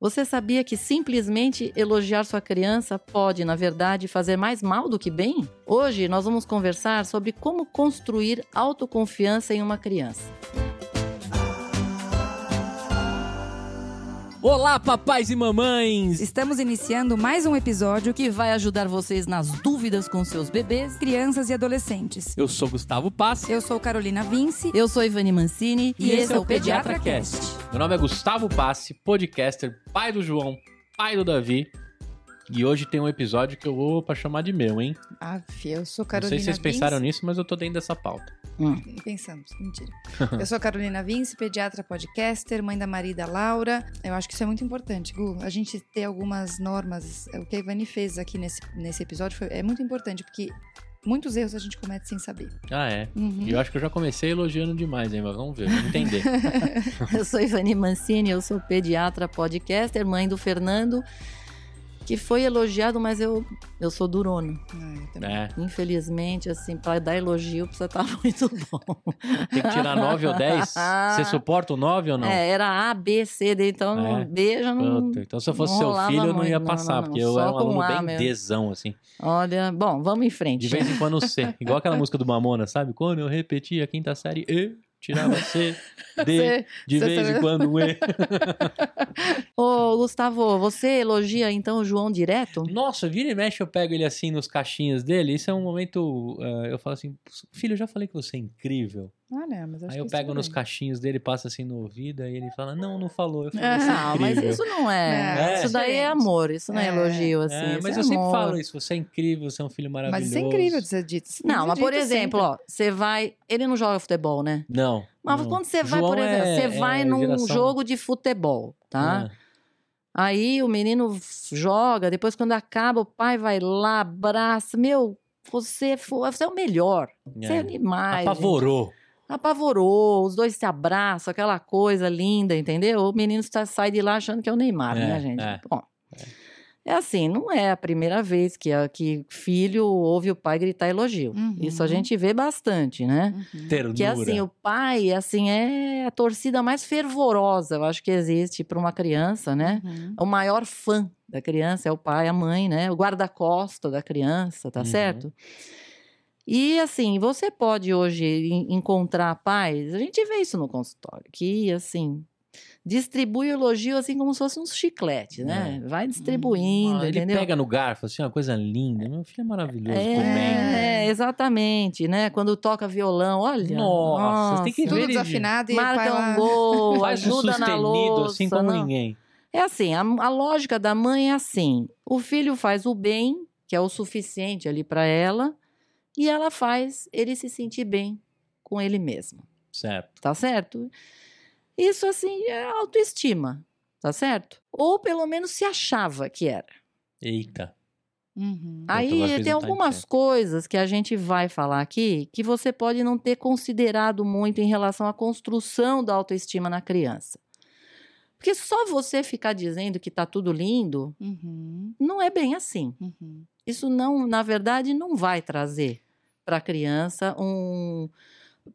Você sabia que simplesmente elogiar sua criança pode, na verdade, fazer mais mal do que bem? Hoje nós vamos conversar sobre como construir autoconfiança em uma criança. Olá, papais e mamães! Estamos iniciando mais um episódio que vai ajudar vocês nas dúvidas com seus bebês, crianças e adolescentes. Eu sou Gustavo Pass. Eu sou Carolina Vince. Eu sou Ivani Mancini. E, e esse, é o Pediatra, Pediatra. Meu nome é Gustavo Passe, podcaster, pai do João, pai do Davi. E hoje tem um episódio que eu vou pra chamar de meu, hein? Ah, eu sou Carolina Não sei se vocês pensaram nisso, mas eu tô dentro dessa pauta. Hum. Pensamos, mentira. eu sou Carolina Vince, pediatra podcaster, mãe da marida Laura. Eu acho que isso é muito importante, Gu. A gente ter algumas normas. O que a Ivani fez aqui nesse, nesse episódio foi, é muito importante, porque Muitos erros a gente comete sem saber. Ah, é? Uhum. E eu acho que eu já comecei elogiando demais, hein? Mas vamos ver, vamos entender. eu sou Ivani Mancini, eu sou pediatra podcaster, mãe do Fernando que foi elogiado, mas eu, eu sou durona. É. Infelizmente, assim, para dar elogio precisa estar tá muito bom. Tem que tirar 9 ou 10? Você suporta o 9 ou não? É, era A, B, C, D, então é. B já não. Puta, então se eu fosse seu filho, eu não ia passar, não, não, porque eu era um aluno a, bem meu. Dzão, assim. Olha, bom, vamos em frente. De vez em quando C. Igual aquela música do Mamona, sabe? Quando eu repeti a quinta série, E tirava C, D, de vez em quando um E. Ô, Gustavo, você elogia então o João direto? Nossa, vira e mexe, eu pego ele assim nos caixinhas dele. Isso é um momento. Uh, eu falo assim, filho, eu já falei que você é incrível. Ah, né, mas acho aí eu que pego nos caixinhos dele, passa assim no ouvido, aí ele fala, não, não falou. Eu falo, é, não, mas isso não é. é. Isso daí é amor, isso não é, é elogio, assim. É, mas é eu sempre falo isso, você é incrível, você é um filho maravilhoso. Mas isso é incrível de ser dito. Não, mas por exemplo, sempre. ó, você vai. Ele não joga futebol, né? Não. Mas não. quando você vai, João por exemplo, você é, vai num geração... jogo de futebol, tá? Aí o menino joga, depois quando acaba, o pai vai lá, abraça. Meu, você, você é o melhor. Você é demais. Apavorou. Gente apavorou, os dois se abraçam, aquela coisa linda, entendeu? O menino sai de lá achando que é o Neymar, né, é, né, gente? É, Bom, é. é. assim, não é a primeira vez que, que filho ouve o pai gritar elogio. Uhum. Isso a gente vê bastante, né? Uhum. Ternura. Que assim, o pai, assim, é a torcida mais fervorosa, eu acho que existe para uma criança, né? Uhum. O maior fã da criança é o pai, a mãe, né? O guarda-costa da criança, tá uhum. certo? E assim, você pode hoje encontrar pais, a gente vê isso no consultório, que assim, distribui o elogio assim como se fosse um chiclete, né? É. Vai distribuindo, ah, ele entendeu? pega no garfo, assim, uma coisa linda. Meu filho é maravilhoso é, comendo. É, exatamente, né? Quando toca violão, olha. Nossa, nossa tem que ver. Tudo desafinado e marca um gol, Faz ajuda um na louça. assim como não. ninguém. É assim, a, a lógica da mãe é assim: o filho faz o bem, que é o suficiente ali para ela e ela faz ele se sentir bem com ele mesmo. Certo. Tá certo? Isso, assim, é autoestima, tá certo? Ou pelo menos se achava que era. Eita. Uhum. Aí tem algumas coisas que a gente vai falar aqui que você pode não ter considerado muito em relação à construção da autoestima na criança. Porque só você ficar dizendo que tá tudo lindo uhum. não é bem assim. Uhum. Isso não, na verdade, não vai trazer para a criança um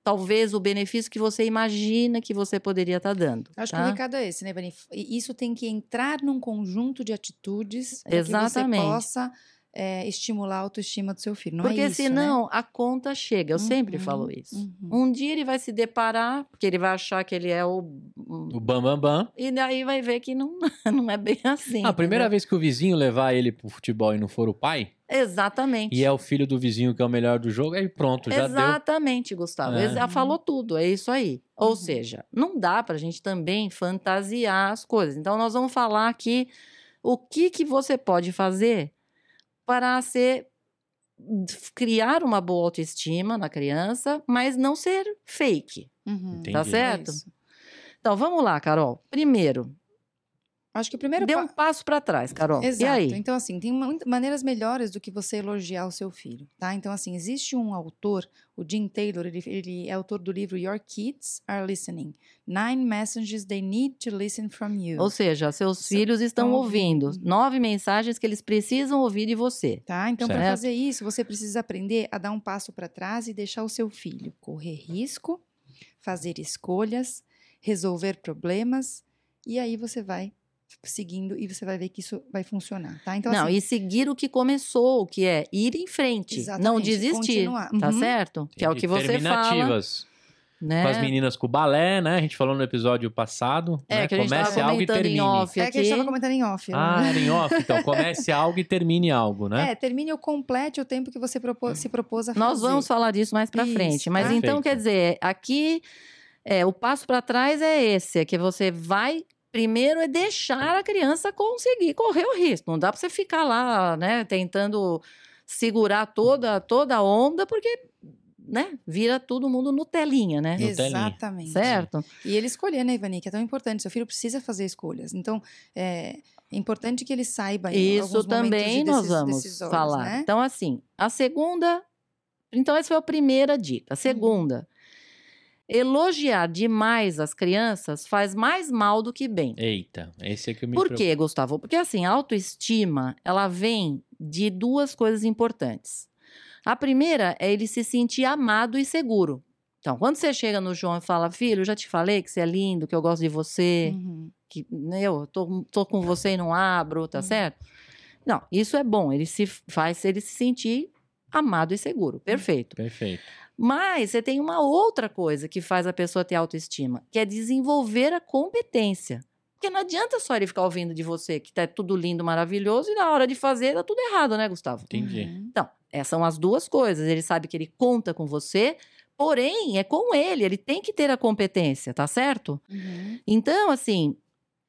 talvez o benefício que você imagina que você poderia estar tá dando. Acho tá? que o recado é esse, né, Bani? Isso tem que entrar num conjunto de atitudes para que você possa é, estimular a autoestima do seu filho. Não porque é isso, senão né? a conta chega. Eu uhum, sempre falo isso. Uhum. Um dia ele vai se deparar, porque ele vai achar que ele é o. O bam bam bam. E daí vai ver que não, não é bem assim. Ah, a primeira vez que o vizinho levar ele pro futebol e não for o pai. Exatamente. E é o filho do vizinho que é o melhor do jogo, aí pronto, já Exatamente, deu. Gustavo. É. Já falou tudo, é isso aí. Ou uhum. seja, não dá pra gente também fantasiar as coisas. Então nós vamos falar aqui o que que você pode fazer para ser criar uma boa autoestima na criança, mas não ser fake. Uhum. Tá certo? É então vamos lá, Carol. Primeiro, Acho que o primeiro Dê um passo para trás, Carol. Exato. E aí? Então, assim, tem maneiras melhores do que você elogiar o seu filho, tá? Então, assim, existe um autor, o Jim Taylor, ele, ele é autor do livro Your Kids Are Listening. Nine Messages They Need to Listen From You. Ou seja, seus filhos estão ouvindo. ouvindo. Nove mensagens que eles precisam ouvir de você. Tá? Então, para fazer isso, você precisa aprender a dar um passo para trás e deixar o seu filho correr risco, fazer escolhas, resolver problemas, e aí você vai seguindo e você vai ver que isso vai funcionar, tá? Então, não, assim, e seguir o que começou, que é ir em frente, Exatamente, não desistir, continuar. tá Uhum. certo? Que é o que você fala, né? Com as meninas com o balé, né? A gente falou no episódio passado. É, né? que a gente Comece tava algo e comentando em termine. off é que a gente aqui. tava comentando em off. Ah, né? era em off. Então, comece algo e termine algo, né? É, termine ou complete o tempo que você propô- se propôs a fazer. Nós vamos falar disso mais pra Isso, frente. Mas tá? então, Perfeito. quer dizer, aqui é, o passo para trás é esse, é que você vai primeiro é deixar a criança conseguir correr o risco. Não dá para você ficar lá, né, tentando segurar toda toda a onda, porque, né, vira todo mundo Nutelinha, né? Exatamente. Certo? E ele escolher, né, Ivani, que é tão importante. Seu filho precisa fazer escolhas. Então, é, é importante que ele saiba Isso também nós vamos falar. Né? Então, assim, a segunda. Então, essa foi a primeira dica. A segunda. Elogiar demais as crianças faz mais mal do que bem. Eita, esse é que eu me Por preocupo. quê, Gustavo? Porque assim, a autoestima, ela vem de duas coisas importantes. A primeira é ele se sentir amado e seguro. Então, quando você chega no João e fala, filho, eu já te falei que você é lindo, que eu gosto de você, Uhum. que né, eu tô, tô com você e não abro, tá Uhum. certo? Não, isso é bom, ele se faz ele se sentir amado e seguro. Perfeito. Perfeito. Mas você tem uma outra coisa que faz a pessoa ter autoestima, que é desenvolver a competência. Porque não adianta só ele ficar ouvindo de você que tá tudo lindo, maravilhoso, e na hora de fazer tá tudo errado, né, Gustavo? Entendi. Uhum. Então, essas são as duas coisas. Ele sabe que ele conta com você, porém, é com ele, ele tem que ter a competência, tá certo? Uhum. Então, assim,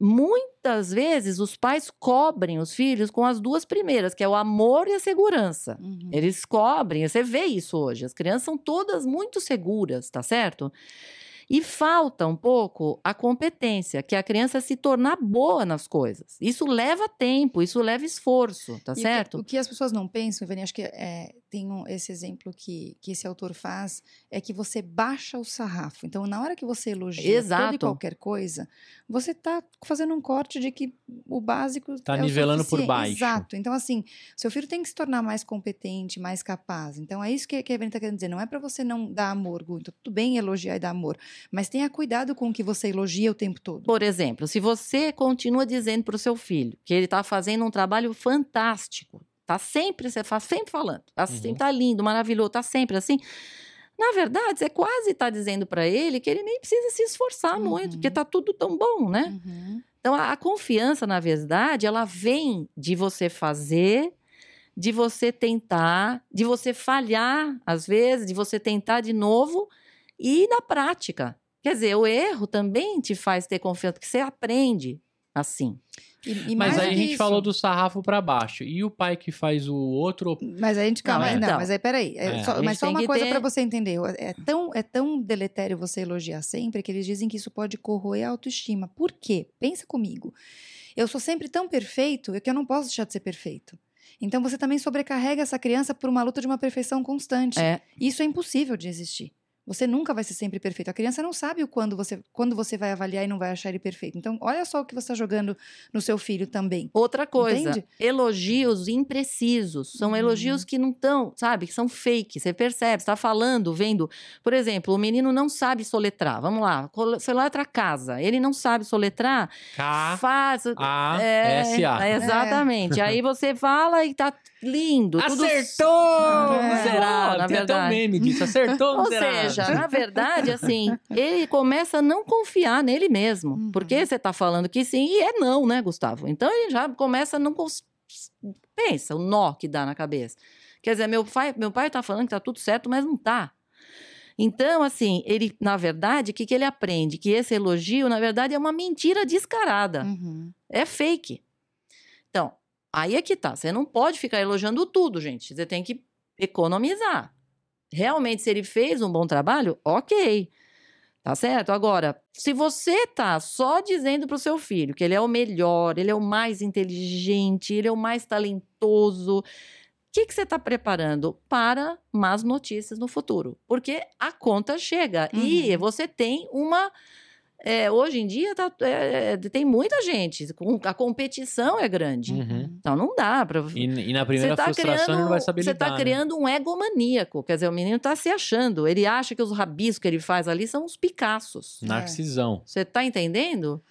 muitas vezes os pais cobrem os filhos com as duas primeiras, que é o amor e a segurança. Uhum. Eles cobrem, você vê isso hoje. As crianças são todas muito seguras, tá certo? E falta um pouco a competência, que é a criança se tornar boa nas coisas. Isso leva tempo, isso leva esforço, tá E o que- certo? O que, as pessoas não pensam, Ivani, acho que é, tem um- esse exemplo que, que esse autor faz, é que você baixa o sarrafo. Então, na hora que você elogia toda e Exato. qualquer coisa, você está fazendo um corte de que o básico Tá é nivelando por baixo. Exato. Então, assim, seu filho tem que se tornar mais competente, mais capaz. Então, é isso que, que a Ivani está querendo dizer. Não é para você não dar amor, Gu. Então, tudo bem elogiar e dar amor, mas tenha cuidado com o que você elogia o tempo todo. Por exemplo, se você continua dizendo para o seu filho que ele está fazendo um trabalho fantástico, tá sempre, você faz sempre falando, assim, Uhum. tá lindo, maravilhoso, tá sempre assim. Na verdade, você quase está dizendo para ele que ele nem precisa se esforçar muito, porque Uhum. tá tudo tão bom, né? Uhum. Então, a, a confiança, na verdade, ela vem de você fazer, de você tentar, de você falhar, às vezes, de você tentar de novo e na prática. Quer dizer, o erro também te faz ter confiança, porque você aprende assim. E, e Mas mais aí a gente isso- falou do sarrafo pra baixo. E o pai que faz o outro. Mas a gente, calma, Não, aí, não, então. mas aí peraí. É É, só- mas só uma coisa ter- para você entender. É tão, é tão deletério você elogiar sempre que eles dizem que isso pode corroer a autoestima. Por quê? Pensa comigo. Eu sou sempre tão perfeito que eu não posso deixar de ser perfeito. Então você também sobrecarrega essa criança por uma luta de uma perfeição constante. É, Isso é impossível de existir. Você nunca vai ser sempre perfeito. A criança não sabe o quando você, quando você vai avaliar e não vai achar ele perfeito. Então, olha só o que você está jogando no seu filho também. Outra coisa, Entende? elogios imprecisos. São Uhum. elogios que não estão, sabe? Que são fake. Você percebe, está falando, vendo. Por exemplo, o menino não sabe soletrar. Vamos lá, soletra casa. Ele não sabe soletrar. K. Faz. A. É, S. A. é, exatamente. Aí você fala e tá lindo. tudo Acertou! É. Será, na Tem até um verdade. meme disso. Acertou, Ou miserável. seja, na verdade, assim, ele começa a não confiar nele mesmo. Uhum. Porque você tá falando que sim e é não, né, Gustavo? Então ele já começa a não. Cons... Pensa o nó que dá na cabeça. Quer dizer, meu pai, meu pai tá falando que tá tudo certo, mas não tá. Então, assim, ele, na verdade, o que, que ele aprende? Que esse elogio, na verdade, é uma mentira descarada. Uhum. É fake. Então, aí é que tá. Você não pode ficar elogiando tudo, gente. Você tem que economizar. Realmente, se ele fez um bom trabalho, ok. Tá certo? Agora, se você tá só dizendo pro seu filho que ele é o melhor, ele é o mais inteligente, ele é o mais talentoso, o que, que você está preparando para más notícias no futuro? Porque a conta chega e Uhum. você tem uma. É, hoje em dia tá, é, tem muita gente, a competição é grande. Uhum. Então não dá para. E, e na primeira tá frustração ele não vai saber Você está né? criando um egomaníaco. Quer dizer, o menino está se achando. Ele acha que os rabiscos que ele faz ali são os Picassos. Narcisão. Você está entendendo?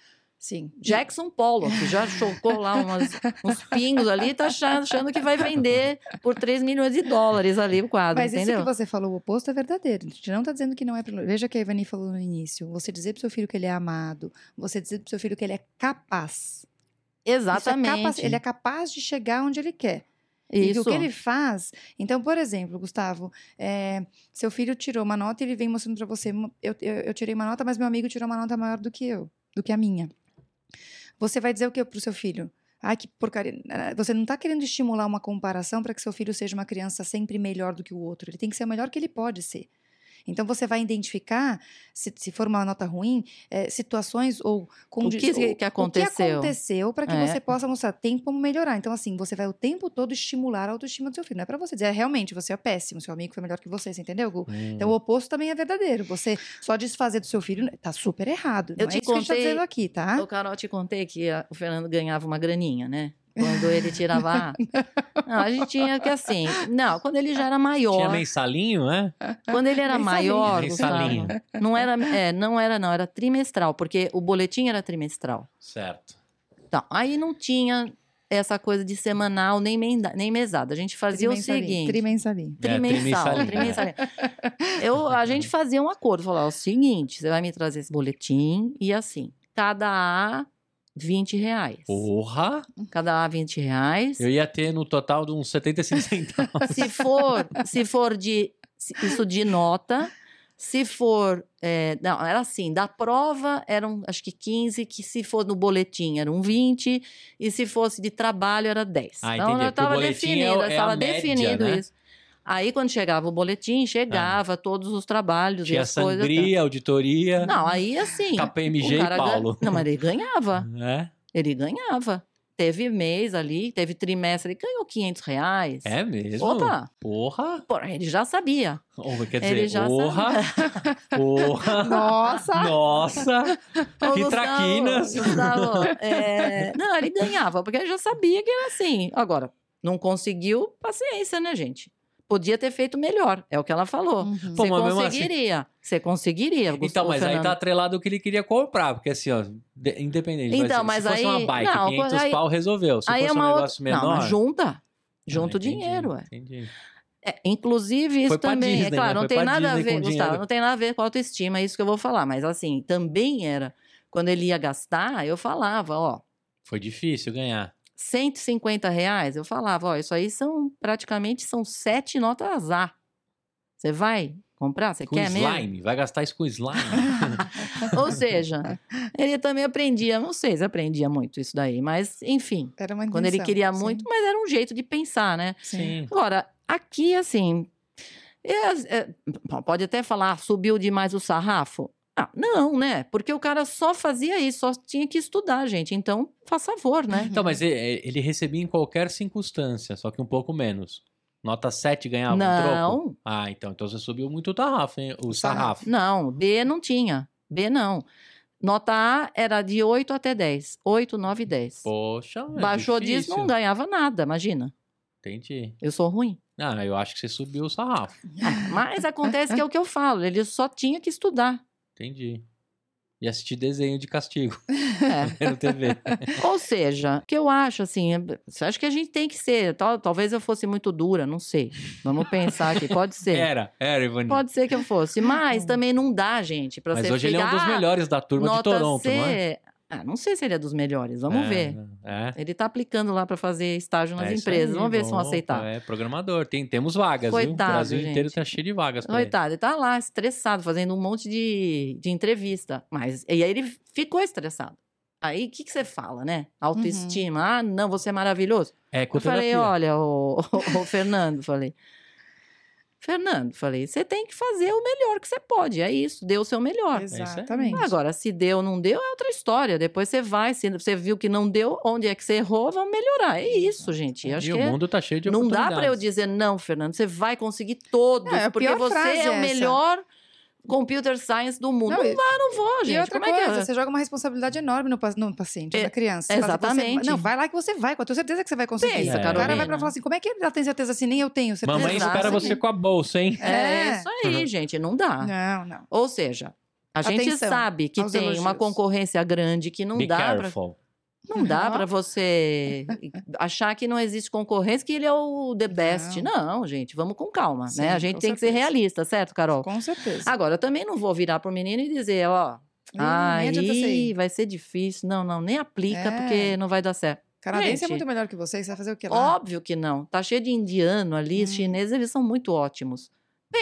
Sim. Jackson Pollock já chocou lá umas, uns pingos ali, tá achando que vai vender por 3 milhões de dólares ali o quadro, Mas entendeu? isso que você falou, o oposto é verdadeiro. A gente não tá dizendo que não é. Veja o que a Ivani falou no início. Você dizer pro seu filho que ele é amado, você dizer pro seu filho que ele é capaz. Exatamente. É capaz, ele é capaz de chegar onde ele quer. Isso. E o que ele faz. Então, por exemplo, Gustavo, é, seu filho tirou uma nota e ele vem mostrando para você: eu, eu, eu, tirei uma nota, mas meu amigo tirou uma nota maior do que eu, do que a minha. Você vai dizer o que pro seu filho? Ai, que porcaria. Você não está querendo estimular uma comparação para que seu filho seja uma criança sempre melhor do que o outro. Ele tem que ser o melhor que ele pode ser. Então você vai identificar, se, se for uma nota ruim, é, situações ou o que, que aconteceu, aconteceu para que é. você possa mostrar tem como melhorar. Então assim você vai o tempo todo estimular a autoestima do seu filho. Não é para você dizer é, realmente você é péssimo, seu amigo foi melhor que você, você entendeu, Gu? Hum. Então o oposto também é verdadeiro. Você só desfazer do seu filho tá super errado. Não eu é te isso contei, que a gente tá dizendo aqui, tá? O Carol te contei que a, o Fernando ganhava uma graninha, né? Quando ele tirava. não, a gente tinha que assim. Não, quando ele já era maior. Tinha mensalinho, né? Quando ele era Mensalinho. maior, Mensalinho. Gustavo, não era, é, não era, não, era trimestral, porque o boletim era trimestral. Certo. Então, aí não tinha essa coisa de semanal nem, menda, nem mesada. A gente fazia o seguinte. Trimensalinho. É, Trimensal, trimensalinho. trimensalinho. Eu, a gente fazia um acordo, falava o seguinte, você vai me trazer esse boletim e assim, cada A, 20 reais. Porra! Cada A, 20 reais. Eu ia ter no total de uns 75 centavos. Se for, se for de, isso de nota, se for, é, não, era assim, da prova eram acho que 15, que se for no boletim eram 20, e se fosse de trabalho era 10. Ah, então entendi, já porque o estava é definido, é estava média, definido né? isso. Aí quando chegava o boletim, chegava todos os trabalhos e Tinha as coisas. sangria, auditoria, Não, aí assim. KPMG o e Paulo. Não, mas ele ganhava. É? Ele ganhava. Teve mês ali, teve trimestre, ele ganhou 500 reais. É mesmo? Opa! Porra! Porra, ele já sabia. Ou, quer Ele dizer, já porra! Porra! Nossa! Nossa! Ô, Que Gustavo, traquinas. Gustavo, é, Não, ele ganhava, porque ele já sabia que era assim. Agora, não conseguiu, paciência, né, gente? Podia ter feito melhor, é o que ela falou. Uhum. Pô, Você mas mesmo assim- conseguiria. Você conseguiria, Então, Gustavo mas aí Fernando. tá atrelado o que ele queria comprar, porque assim, ó, de- independente. Então, mas se fosse aí- uma bike, não, 500 aí- pau resolveu. Se Aí fosse é uma um outra. negócio Não, menor. mas junta. Junta Ah, o dinheiro, ué. Entendi. É, inclusive, isso também, Disney, é claro, né? não tem nada a Disney ver, com Gustavo, dinheiro. não tem nada a ver com autoestima, é isso que eu vou falar. Mas assim, também era, quando ele ia gastar, eu falava, ó, Foi difícil ganhar. 150 reais, eu falava, ó, isso aí são, praticamente, são sete notas A. Você vai comprar? Você Com quer mesmo? slime. Vai gastar isso com slime. Ou seja, ele também aprendia, não sei se aprendia muito isso daí, mas enfim, Era uma quando ele intenção, queria sim. muito, mas era um jeito de pensar, né? Sim. Agora, aqui, assim, é- é, pode até falar, subiu demais o sarrafo? Ah, não, né? Porque o cara só fazia isso, só tinha que estudar, gente. Então, faz favor, né? Então, mas ele, ele recebia em qualquer circunstância, só que um pouco menos. Nota 7 ganhava um troco? não, Ah, então, então você subiu muito o tarrafo, hein? O sarrafo. não, B não tinha. B não. Nota A era de 8 até 10. 8, 9 e 10. Poxa, é Baixou disso, não ganhava nada, imagina. Entendi. Eu sou ruim. Ah, eu acho que você subiu o sarrafo. Ah, Mas acontece que é o que eu falo, ele só tinha que estudar. Entendi. E assistir desenho de castigo É. no TV. Ou seja, o que eu acho assim, é- você acha que a gente tem que ser, tal- talvez eu fosse muito dura, não sei. Vamos pensar aqui, pode ser. Era, era, Ivani. Pode ser que eu fosse, mas também não dá, gente, para Mas você hoje ele é um dos melhores da turma de Toronto, C, não é? Ah, não sei se ele é dos melhores, vamos É, ver. É. Ele tá aplicando lá para fazer estágio nas É empresas, aí, vamos ver se vão bom, aceitar. É, programador. Tem, temos vagas, viu? O Coitado, Brasil gente. inteiro tá cheio de vagas. Coitado, ele tá lá estressado, fazendo um monte de, de entrevista. Mas, e aí ele ficou estressado. Aí o que, que você fala, né? Autoestima. Ah, não, você é maravilhoso. É, Eu falei, olha, o, o Fernando, falei. Fernando, falei, você tem que fazer o melhor que você pode. É isso, dê o seu melhor. aí. Exatamente. Agora, se deu ou não deu, é outra história. Depois você vai, se você viu que não deu, onde é que você errou, vamos melhorar. É isso, gente. Eu acho E que o é- mundo tá cheio de não dá para eu dizer, não, Fernando, você vai conseguir todos, Não, é porque você frase é o essa. Computer science do mundo. Não, Não, e- vai, não vou, E gente. outra Como é que coisa, é? você joga uma responsabilidade enorme no, no paciente, É, na criança. Você fala, exatamente. Você, não, vai lá que você vai, com a tua certeza que você vai conseguir. Pensa, o cara vai pra falar assim, como é que ela tem certeza assim? Nem eu tenho certeza. Mamãe espera você com a bolsa, hein? É, É. isso aí, gente, não dá. Não, não. Ou seja, A gente Atenção sabe que tem elogios. uma concorrência grande que não Be dá pra, careful. Não dá para você achar que não existe concorrência, que ele é o the best. Não, gente, vamos com calma, Sim, né? A gente tem que ser certeza. realista, certo, Carol? Com certeza. Agora, eu também não vou virar pro menino e dizer, ó, você aí vai ser difícil. Não, não, nem aplica É. porque não vai dar certo. Canadense Gente, é muito melhor que você, você vai fazer o que lá? Óbvio que não. Tá cheio de indiano ali, Hum. chineses, eles são muito ótimos.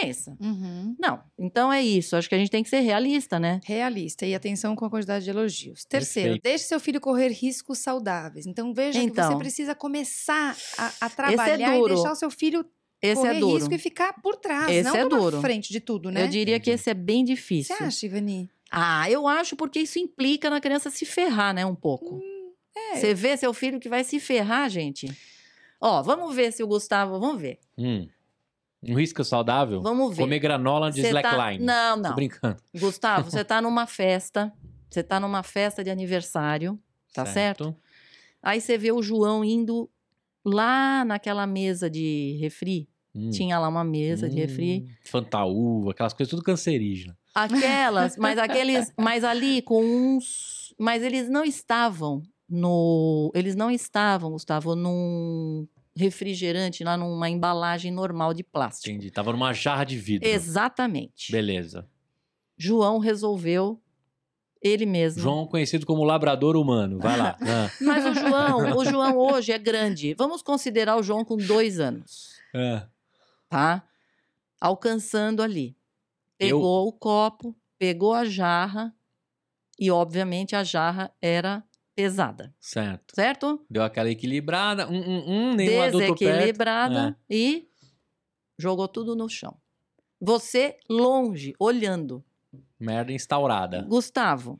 Pensa. Uhum. Não, então é isso. Acho que a gente tem que ser realista, né? Realista e atenção com a quantidade de elogios. Terceiro, Perfeito. deixe seu filho correr riscos saudáveis. Então veja que Então. você precisa começar a, a trabalhar e duro. deixar o seu filho Esse correr é duro. risco e ficar por trás, Esse não é duro. frente de tudo, né? Eu diria que esse é bem Você difícil. acha, Ivani? Ah, eu acho porque isso implica na criança se ferrar, né, um pouco. é. Você vê seu filho que vai se ferrar, gente. Ó, vamos ver se o Gustavo, vamos ver. Hum. Um risco saudável? Vamos ver. Comer granola de Cê tá- slackline. Não, Tô não. brincando. Gustavo, você tá numa festa, você tá numa festa de aniversário, tá certo? Aí você vê o João indo lá naquela mesa de refri. Hum. Tinha lá uma mesa de refri. Hum, Fantaúva, aquelas coisas tudo cancerígenas. Aquelas, mas aqueles, mas ali com uns, mas eles não estavam no, eles não estavam, Gustavo, num refrigerante lá numa embalagem normal de plástico. Entendi. Tava numa jarra de vidro. Exatamente. Beleza. João resolveu ele mesmo. João conhecido como labrador humano. Vai lá. Ah, Mas o João, o João hoje é grande. Vamos considerar o João com dois anos, ah. tá? Alcançando ali. Eu- Pegou o copo, pegou a jarra e, obviamente, a jarra era pesada, Certo. certo? Deu aquela equilibrada. Um, um, um, nenhum adulto perto. Desequilibrada É. e jogou tudo no chão. Você longe, olhando. Merda instaurada. Gustavo,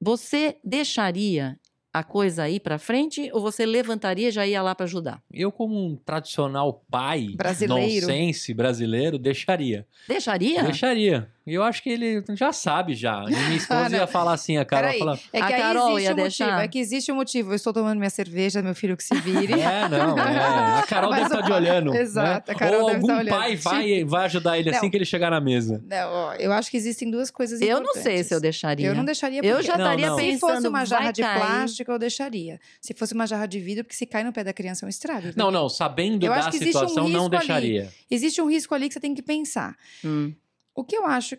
você deixaria a coisa aí pra frente ou você levantaria e já ia lá pra ajudar? Eu, como um tradicional pai Brasileiro. nonsense brasileiro, deixaria. Deixaria? Deixaria. E eu acho que ele já sabe já. E minha esposa Não. ia falar assim, a Carol Peraí, fala... é que A aí Carol existe ia um motivo. deixar? É que existe um motivo. Eu estou tomando minha cerveja, meu filho que se vire. É, não, é. A Carol Mas deve estar de o- olhando. né? Exato, a Carol Ou deve algum estar olhando. pai vai, vai ajudar ele assim Não. que ele chegar na mesa. Não, ó, eu acho que existem duas coisas Eu não importantes. sei se eu deixaria. Eu não deixaria Eu porque- já Não, estaria não. Se pensando, fosse uma jarra de cair. plástico, eu deixaria. Se fosse uma jarra de vidro, porque se cai no pé da criança é um estrago. Não, não, sabendo Eu da acho que existe um situação, não risco ali. deixaria. Existe um risco ali que você tem que pensar. Hum. O que eu acho...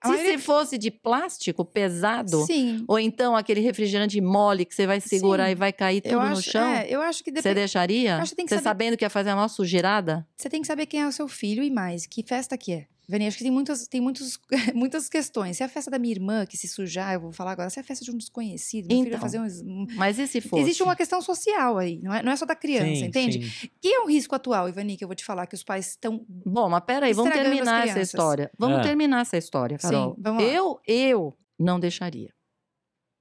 a Se maioria- se fosse de plástico pesado, Sim. ou então aquele refrigerante mole que você vai segurar Sim. e vai cair tudo Eu no acho, chão, é, eu acho que você depende. deixaria? acho que tem que você saber- sabendo que ia fazer uma sujeirada? Você tem que saber quem é o seu filho e mais, que festa que é. Vani, acho que tem muitas, tem muitos, muitas questões. Se é a festa da minha irmã que se sujar, eu vou falar agora, se é a festa de um desconhecido, meu filho vai Então, fazer um. Mas e se fosse? Existe uma questão social aí, não é, não é só da criança, Sim, entende? sim. Que é um risco atual, Ivani, que eu vou te falar, que os pais estão. Bom, mas peraí, vamos terminar essa história. Vamos É. terminar essa história, Sim, Carol. vamos lá. Eu, eu não deixaria.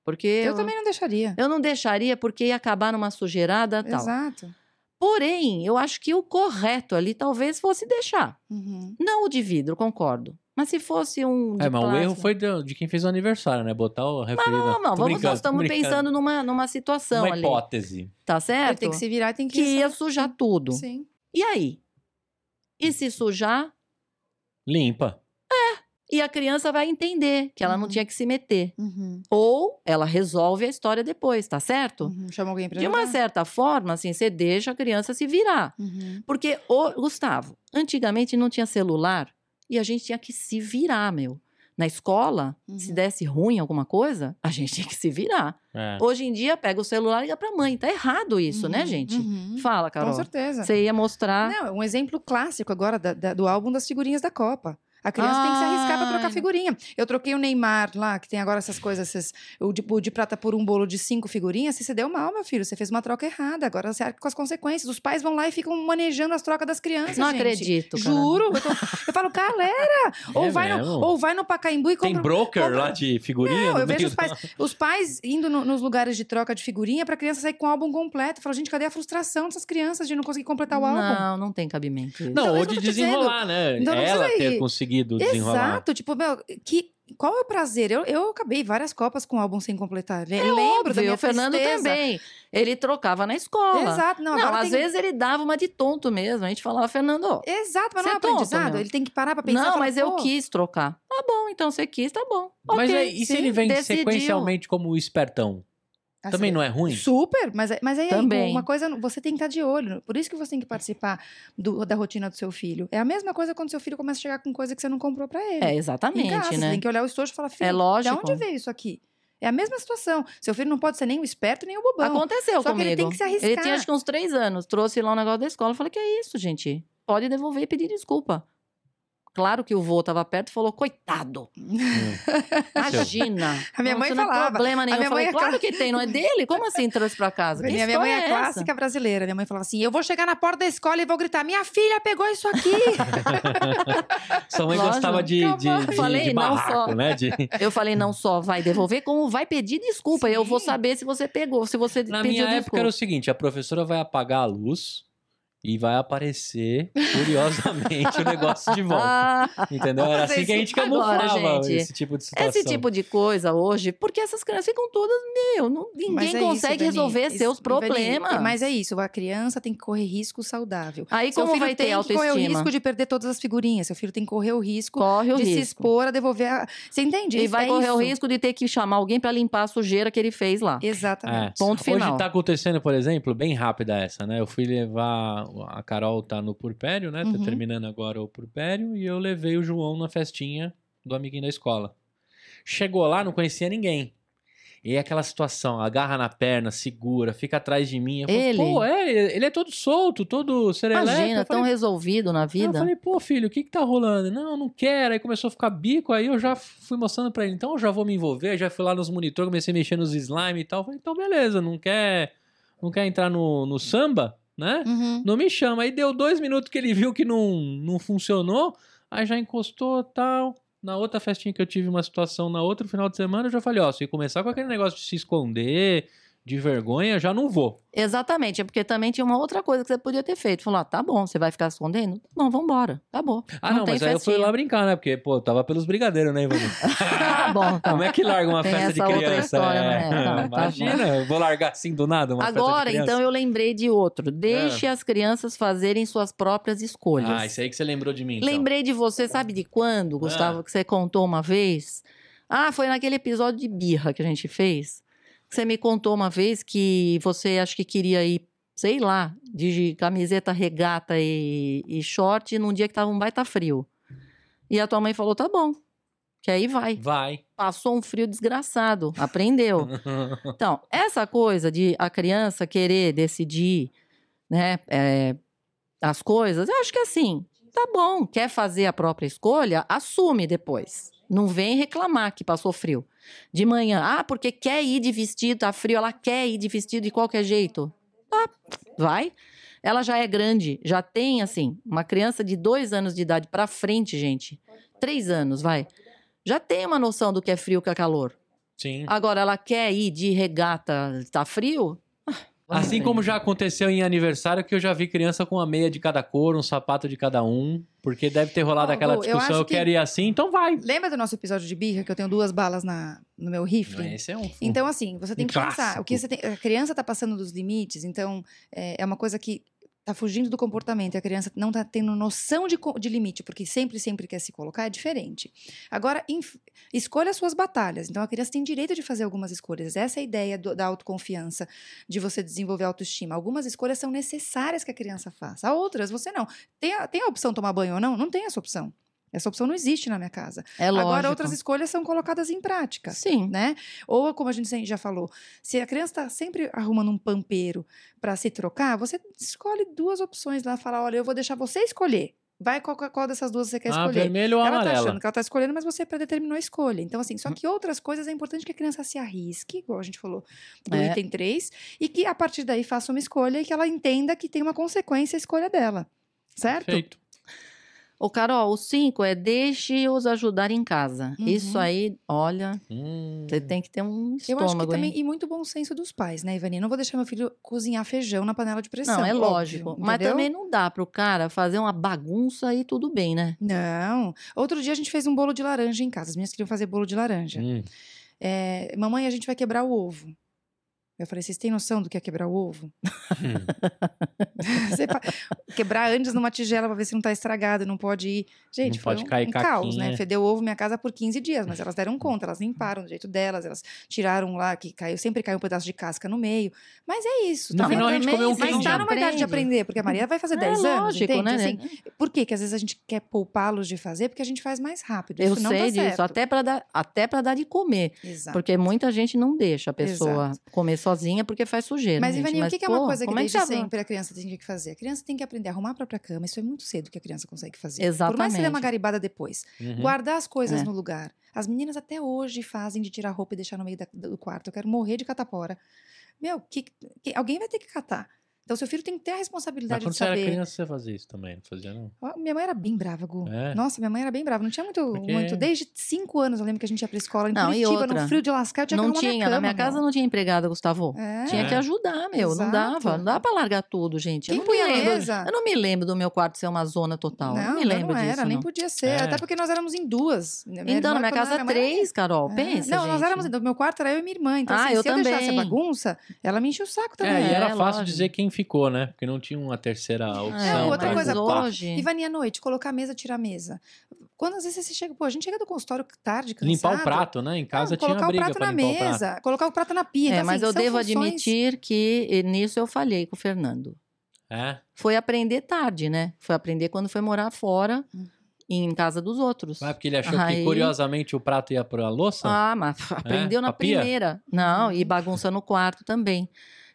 Porque Eu, eu, também não deixaria. eu não deixaria porque ia acabar numa sujeirada e tal. Exato. Porém, eu acho que o correto ali talvez fosse deixar. Uhum. Não o de vidro, concordo. Mas se fosse um de É, mas o plástico- erro foi de, de quem fez o aniversário, né? Botar o refri Não, na- não, Tô vamos, nós estamos pensando numa, numa situação Uma ali. hipótese. Tá certo? tem que se virar tem que. Que ia sujar tudo. Sim. E aí? E se sujar? Limpa. E a criança vai entender que ela não Uhum. tinha que se meter. Uhum. Ou ela resolve a história depois, tá certo? Uhum. Chama alguém pra De uma certa forma, assim, você deixa a criança se virar. Uhum. Porque, ô, Gustavo, antigamente não tinha celular e a gente tinha que se virar, meu. Na escola, se Uhum. desse ruim alguma coisa, a gente tinha que se virar. É. Hoje em dia, pega o celular e liga pra mãe. Tá errado isso, né, Uhum. gente? Uhum. Fala, Carol. Com certeza. Você ia mostrar. Não, um exemplo clássico agora da- da- do álbum das figurinhas da Copa. A criança tem que se arriscar pra trocar figurinha. Eu troquei o Neymar lá, que tem agora essas coisas, esses, o, de, o de prata por um bolo de cinco figurinhas. Você se deu mal, meu filho. Você fez uma troca errada. Agora você arca com as consequências. Os pais vão lá e ficam manejando as trocas das crianças. não gente. acredito. Juro. Eu, tô- eu falo, galera, ou, É vai no, ou vai no Pacaembu e Tem compra. broker compra- lá de figurinha? Não, eu vejo os pais, os pais indo no- nos lugares de troca de figurinha pra criança sair com o álbum completo. Eu falo, gente, cadê a frustração dessas crianças de não conseguir completar o álbum? Não, não tem cabimento. isso. Não, Então, é ou de desenrolar, né? Então, Ela precisa ter ir. conseguido desenrolar. Exato, tipo, meu, que qual é o prazer? Eu, eu acabei várias Copas com álbum sem completar. É Lembro óbvio, da minha o Fernando tristeza. também. Ele trocava na escola. Exato. Não, não às tem... vezes ele dava uma de tonto mesmo. A gente falava, Fernando. Exato, mas não é, é aprendizado. Tonto, ele tem que parar pra pensar. Não, falar, mas eu quis trocar. Tá bom, então você quis, tá bom. Mas okay, e se ele vem decidiu. sequencialmente como espertão? Assim, Também não é ruim? Super, mas, é, mas aí Também. uma coisa, você tem que estar de olho. Por isso que você tem que participar do, da rotina do seu filho. É a mesma coisa quando seu filho começa a chegar com coisa que você não comprou para ele. É, exatamente, casa, né? Você tem que olhar o estojo e falar, filho, é lógico. de onde veio isso aqui? É a mesma situação. Seu filho não pode ser nem o esperto nem o bobão. Aconteceu Só comigo. Que ele tem que se arriscar. Ele tinha acho que uns três anos. Trouxe lá um negócio da escola. Eu falei, que é isso, gente? Pode devolver e pedir desculpa. Claro que o vô estava perto e falou, coitado. Hum. Imagina. A minha mãe falava. Não tem problema nenhum. A minha eu falei, mãe é claro que tem, não é dele? Como assim trouxe para casa? minha, minha mãe é, é clássica brasileira. Minha mãe falava assim, eu vou chegar na porta da escola e vou gritar, minha filha pegou isso aqui. Sua mãe Lógico. gostava de, de, de, falei, de barraco, não só, né? De... Eu falei, não só vai devolver, como vai pedir desculpa. Sim. Eu vou saber se você pegou, se você Na pediu minha desculpa. época era o seguinte, a professora vai apagar a luz e vai aparecer, curiosamente, o negócio de volta. Entendeu? Era assim que a gente camuflava Agora, gente, esse tipo de situação. Esse tipo de coisa hoje, porque essas crianças ficam todas, meu, não, ninguém é consegue isso, resolver Dani, seus problemas. Dani, mas é isso, a criança tem que correr risco saudável. Aí Seu como vai ter autoestima? Seu filho tem que correr o risco de perder todas as figurinhas. Seu filho tem que correr o risco Corre o de risco. se expor a devolver a... Você entende? E isso, vai é correr isso. o risco de ter que chamar alguém para limpar a sujeira que ele fez lá. Exatamente. É. Ponto final. Hoje tá acontecendo, por exemplo, bem rápida essa, né? Eu fui levar a Carol tá no Purpério, né? Tá uhum. Terminando agora o Purpério. E eu levei o João na festinha do amiguinho da escola. Chegou lá, não conhecia ninguém. E é aquela situação, agarra na perna, segura, fica atrás de mim. Eu ele? Pô, é, ele é todo solto, todo serelepe. Imagina, tão resolvido na vida. Eu falei, pô, filho, o que que tá rolando? Não, não quero. Aí começou a ficar bico, aí eu já fui mostrando pra ele. Então eu já vou me envolver, já fui lá nos monitor, comecei a mexer nos slime e tal. Falei, então beleza, não quer, não quer entrar no, no samba? Né? Uhum. Não me chama. Aí deu dois minutos que ele viu que não, não funcionou, aí já encostou tal. Na outra festinha que eu tive uma situação na outro final de semana, eu já falei, ó, se começar com aquele negócio de se esconder, de vergonha, já não vou. Exatamente, é porque também tinha uma outra coisa que você podia ter feito. Falou, ah, tá bom, você vai ficar escondendo? Não, vambora, tá bom. Ah, não, não mas festinha. aí eu fui lá brincar, né? Porque, pô, tava pelos brigadeiros, né, Ivan? ah, bom, então. Como é que larga uma Tem festa de criança? História, é. né? tá, Imagina, tá eu vou largar assim do nada uma Agora, então, eu lembrei de outro. Deixe é. as crianças fazerem suas próprias escolhas. Ah, isso aí que você lembrou de mim, então. Lembrei de você, sabe de quando, Gustavo, que você contou uma vez? Ah, foi naquele episódio de birra que a gente fez. Você me contou uma vez que você acho que queria ir, sei lá, de camiseta regata e, e short num dia que tava um baita frio. E a tua mãe falou: tá bom, que aí vai. Vai. Passou um frio desgraçado, aprendeu. então, essa coisa de a criança querer decidir, né, é, as coisas, eu acho que assim, tá bom, quer fazer a própria escolha, assume depois. Não vem reclamar que passou frio. De manhã, ah, porque quer ir de vestido, tá frio, ela quer ir de vestido de qualquer jeito. Tá, vai. Ela já é grande, já tem, assim, uma criança de dois anos de idade para frente, gente. Três anos, vai. Já tem uma noção do que é frio, que é calor. Sim. Agora, ela quer ir de regata, tá frio? Assim como já aconteceu em aniversário, que eu já vi criança com uma meia de cada cor, um sapato de cada um, porque deve ter rolado aquela discussão, eu, que... quero ir assim, então vai. Lembra do nosso episódio de birra, que eu tenho duas balas na, no meu rifle? Esse é um... Então, assim, você tem um que clássico. pensar, o que tem, a criança tá passando dos limites, então é, é uma coisa que tá fugindo do comportamento e a criança não tá tendo noção de, de limite, porque sempre, sempre quer se colocar, é diferente. Agora, escolha as suas batalhas. Então, a criança tem direito de fazer algumas escolhas. Essa é a ideia do, da autoconfiança, de você desenvolver autoestima. Algumas escolhas são necessárias que a criança faça, outras você não. Tem a, tem a opção tomar banho ou não? Não tem essa opção. Essa opção não existe na minha casa. É lógico. Agora, outras escolhas são colocadas em prática. Sim. Né? Ou, como a gente já falou, se a criança está sempre arrumando um pampeiro para se trocar, você escolhe duas opções lá, fala: olha, eu vou deixar você escolher. Vai qual, qual dessas duas você quer ah, escolher. vermelho ou ela amarela. Ela tá achando que ela tá escolhendo, mas você predeterminou a escolha. Então, assim, só hum. que outras coisas é importante que a criança se arrisque, igual a gente falou do é. item 3, e que a partir daí faça uma escolha e que ela entenda que tem uma consequência a escolha dela. Certo? Perfeito. O Carol, o cinco é deixe-os ajudar em casa. Uhum. Isso aí, olha, Hum. você tem que ter um Eu estômago, acho que também, hein? e muito bom senso dos pais, né, Ivani? Não vou deixar meu filho cozinhar feijão na panela de pressão. Não, é óbvio, lógico. Mas entendeu? também não dá pro cara fazer uma bagunça e tudo bem, né? Não. Outro dia a gente fez um bolo de laranja em casa. As minhas queriam fazer bolo de laranja. Hum. É, mamãe, a gente vai quebrar o ovo. Eu falei, vocês têm noção do que é quebrar o ovo? Fa- quebrar antes numa tigela pra ver se não tá estragado, não pode ir. Gente, Não foi pode um, cair um caos, né? Fedeu o ovo minha casa por 15 dias, mas elas deram conta, elas limparam do jeito delas, elas tiraram lá, que caiu, sempre caiu um pedaço de casca no meio. Mas é isso. No tá final a gente comeu um Mas quindim. tá numa idade de Aprende. aprender, porque a Maria vai fazer É 10 anos, lógico, entende? né? Assim, por quê? Que às vezes a gente quer poupá-los de fazer, porque a gente faz mais rápido. Eu Isso não sei tá disso, certo. até para dar, até para dar de comer, Exato. porque muita gente não deixa a pessoa Exato. comer sozinha porque faz sujeira. Mas, gente. Ivani, o que, que é uma pô, coisa que como é desde você sempre a criança tem que fazer? A criança tem que aprender a arrumar a própria cama. Isso é muito cedo que a criança consegue fazer. Por mais que Exatamente. você dê uma garibada depois. Uhum. Guardar as coisas É. no lugar. As meninas até hoje fazem de tirar roupa e deixar no meio da- do quarto. Eu quero morrer de catapora. Meu, que, que- alguém vai ter que catar. Então, seu filho tem que ter a Mas responsabilidade quando de você era saber. criança, você fazia isso também, não fazia, não? Ó, Minha mãe era bem brava, Gu. É? Nossa, minha mãe era bem brava. Não tinha muito, Porque- muito. Desde cinco anos eu lembro que a gente ia pra escola em Não, e Curitiba, outra, no frio de lascar, eu tinha não tinha, minha cama, na minha casa meu. não tinha empregada, Gustavo. É. Tinha que ajudar, meu. Não Exato. dava. Não dá pra largar tudo, gente. Quem eu não lembro. Eu não me lembro do meu quarto ser uma zona total. eu não me lembro não disso. era, nem não. podia ser. É. Até porque nós éramos em duas. Minha Então, na minha quando casa, era- três, Carol. É. Pensa. Não, nós éramos. No meu quarto era eu e minha irmã. Então, Ah, assim, eu se eu deixasse a também. bagunça, ela me enchia o saco também. É, e era É, fácil lógico. dizer quem ficou, né? Porque não tinha uma terceira opção. É, outra coisa, hoje. E Vani à noite, colocar a mesa, tirar a mesa. Quando às vezes você chega, pô, a gente chega do consultório tarde, cansado. Limpar o prato, né? Em casa Não, tinha colocar briga o prato pra na limpar o prato. mesa, colocar o prato na pia. É, então, mas assim, eu devo funções- admitir que eh, nisso eu falhei com o Fernando. É? Foi aprender tarde, né? Foi aprender quando foi morar fora, Hum. em casa dos outros. Mas porque ele achou que, Aí- curiosamente, o prato ia pra louça? Ah, mas aprendeu na pra pia? primeira. Não, e bagunça no quarto também.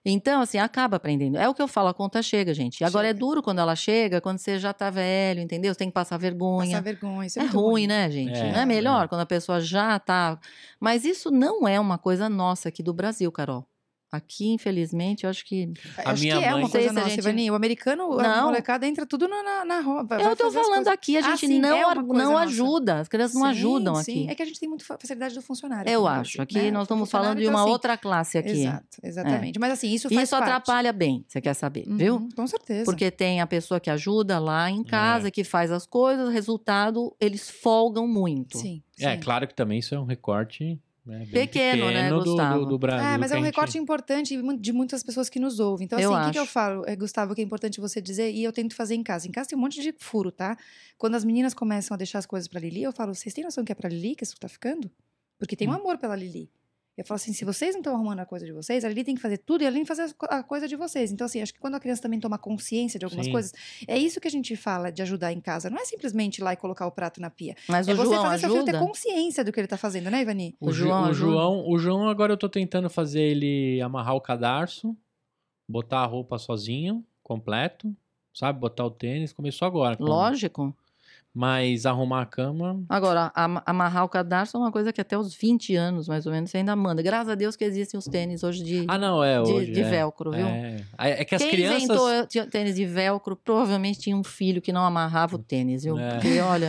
Então, assim, acaba aprendendo. É o que eu falo, a conta chega, gente. E agora é Chega. duro quando ela chega, quando você já tá velho, entendeu? Você tem que passar vergonha. Passar vergonha. Isso é, É muito ruim, né, gente? É, não é melhor é. quando a pessoa já tá. Mas isso não é uma coisa nossa aqui do Brasil, Carol. Aqui, infelizmente, eu acho que. A Acho minha que é mãe- uma coisa a nossa, gente- Ivani. O americano, a Não. molecada entra tudo na, na, na roupa. eu tô falando coisas. aqui, a Ah, gente sim, não, é não nossa. ajuda. As crianças não Sim, ajudam sim. aqui. É que a gente tem muita facilidade do funcionário. Eu aqui no acho. Aqui né? nós estamos falando de então, uma assim, outra classe aqui. Exato, exatamente. Mas assim, isso faz Isso parte. atrapalha bem, você quer saber, viu? Uhum, Com certeza. Porque tem a pessoa que ajuda lá em casa, que faz as coisas, resultado, eles folgam muito. Sim, É, claro que também isso é um recorte né, bem Pequeno, né, pequeno do, Gustavo? do, do Brasil. Ah, mas é um a gente- recorte importante de muitas pessoas que nos ouvem. Então, assim, o que, que eu falo, é, Gustavo, que é importante você dizer, e eu tento fazer em casa. Em casa tem um monte de furo, tá? Quando as meninas começam a deixar as coisas pra Lili, eu falo, vocês têm noção que é pra Lili que isso tá ficando? Porque tem um Hum. amor pela Lili. Eu falo assim, se vocês não estão arrumando a coisa de vocês, a Lili tem que fazer tudo e a Lili fazer a coisa de vocês. Então, assim, acho que quando a criança também toma consciência de algumas Sim. coisas, é isso que a gente fala de ajudar em casa. Não é simplesmente ir lá e colocar o prato na pia. Mas é o você João fazer seu filho ter ajuda. consciência do que ele tá fazendo, né, Ivani? O, O João o ajuda. João, o João agora eu tô tentando fazer ele amarrar o cadarço, botar a roupa sozinho, completo, sabe? Botar o tênis, começou agora. Lógico. Mas arrumar a cama, Agora, am- amarrar o cadarço é uma coisa que até os 20 anos, mais ou menos, você ainda manda. Graças a Deus que existem os tênis hoje de, Ah, não, é de, hoje. de é. velcro, viu? É. É que as Quem crianças. inventou tênis de velcro provavelmente tinha um filho que não amarrava o tênis, viu? É. Porque, olha,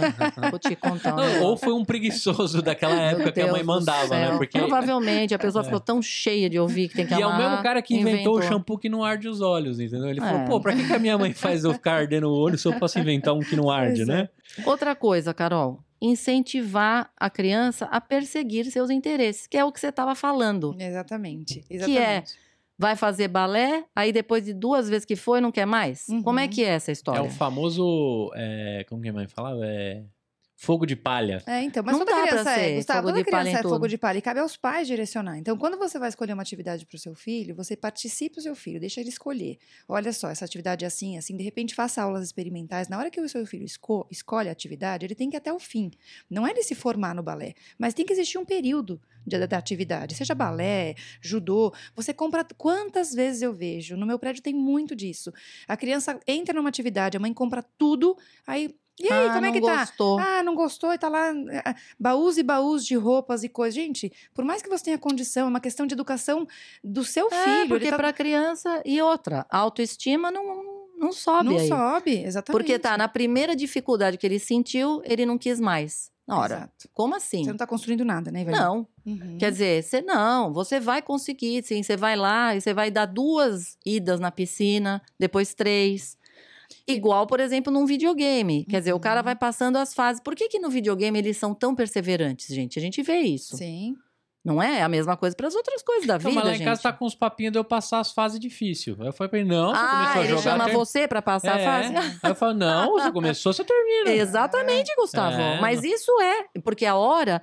vou te contar Não, ou foi um preguiçoso daquela época que a mãe mandava, né? Porque. Provavelmente a pessoa É. ficou tão cheia de ouvir que tem que E é o amarrar. mesmo cara que inventou, o inventou. shampoo que não arde os olhos, entendeu? Ele falou, É. pô, pra que, que a minha mãe faz eu ficar ardendo o olho se eu posso inventar um que não arde, né? Outra coisa, Carol, incentivar a criança a perseguir seus interesses, que é o que você estava falando. Exatamente. Que é Exatamente. Vai fazer balé, aí depois de duas vezes que foi, não quer mais? Uhum. Como é que é essa É história? o famoso. é, como que a mãe falava? É. Fogo de palha. É, então, mas Não toda criança é, Gustavo, fogo toda de palha criança é fogo tudo. de palha e cabe aos pais direcionar. Então, quando você vai escolher uma atividade para o seu filho, você participe o seu filho, deixa ele escolher. Olha só, essa atividade é assim, assim, de repente faça aulas experimentais. Na hora que o seu filho esco- escolhe a atividade, ele tem que ir até o fim. Não é ele se formar no balé, mas tem que existir um período de- da atividade, seja balé, judô. Você compra quantas vezes eu vejo? No meu prédio tem muito disso. A criança entra numa atividade, a mãe compra tudo, aí e aí, ah, como é que tá? gostou. Ah, não gostou e tá lá ah, baús e baús de roupas e coisas. Gente, por mais que você tenha condição, é uma questão de educação do seu É, filho. porque tá... para criança e outra, a autoestima não, não sobe Não aí. sobe, exatamente. Porque tá na primeira dificuldade que ele sentiu, ele não quis mais. Na hora. Exato. Como assim? Você não tá construindo nada, né, Ivani? Não. Uhum. Quer dizer, você não, você vai conseguir, sim. Você vai lá e você vai dar duas idas na piscina, depois três. Igual, por exemplo, num videogame. Quer dizer, o cara Uhum. vai passando as fases. Por que, que no videogame eles são tão perseverantes, gente? A gente vê isso. Sim. Não é a mesma coisa para as outras coisas da Então, vida, mas lá em gente. casa tá com uns papinhos de eu passar as fases difíceis. Aí eu falei pra ele, não, você ah, começou a ele jogar. chama ter- você para passar É. a fase? Aí eu falo, não, você começou, você termina. Exatamente, Gustavo. É. Mas isso é, porque a hora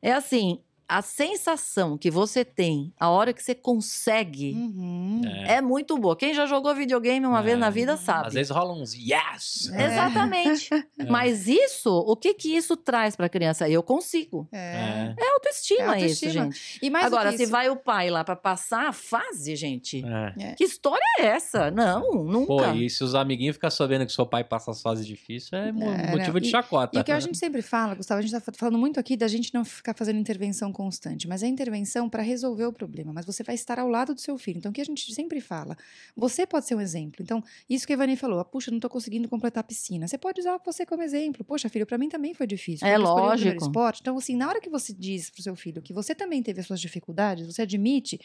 é assim, a sensação que você tem, a hora que você consegue, Uhum. É. é, muito boa. Quem já jogou videogame uma É. vez na vida sabe. Às vezes rola uns yes. É. Exatamente. Mas isso, o que que isso traz para a criança? Eu consigo. É. É. É autoestima, É autoestima. isso, gente. E mais Agora, se isso- vai o pai lá para passar a fase, gente, É. que história é essa? Não, nunca. Pô, e se os amiguinhos ficam sabendo que seu pai passa as fases difíceis, é, mo- É, motivo não. de E- chacota. E o que a gente sempre fala, Gustavo, a gente está falando muito aqui da gente não ficar fazendo intervenção constante, mas é intervenção para resolver o problema, mas você vai estar ao lado do seu filho. Então, o que a gente sempre fala, você pode ser um exemplo. Então, isso que a Ivani falou, ah, puxa, não estou conseguindo completar a piscina. Você pode usar você como exemplo. Poxa, filho, para mim também foi difícil. É o lógico. esporte. Então, assim, na hora que você diz pro seu filho que você também teve as suas dificuldades, você admite,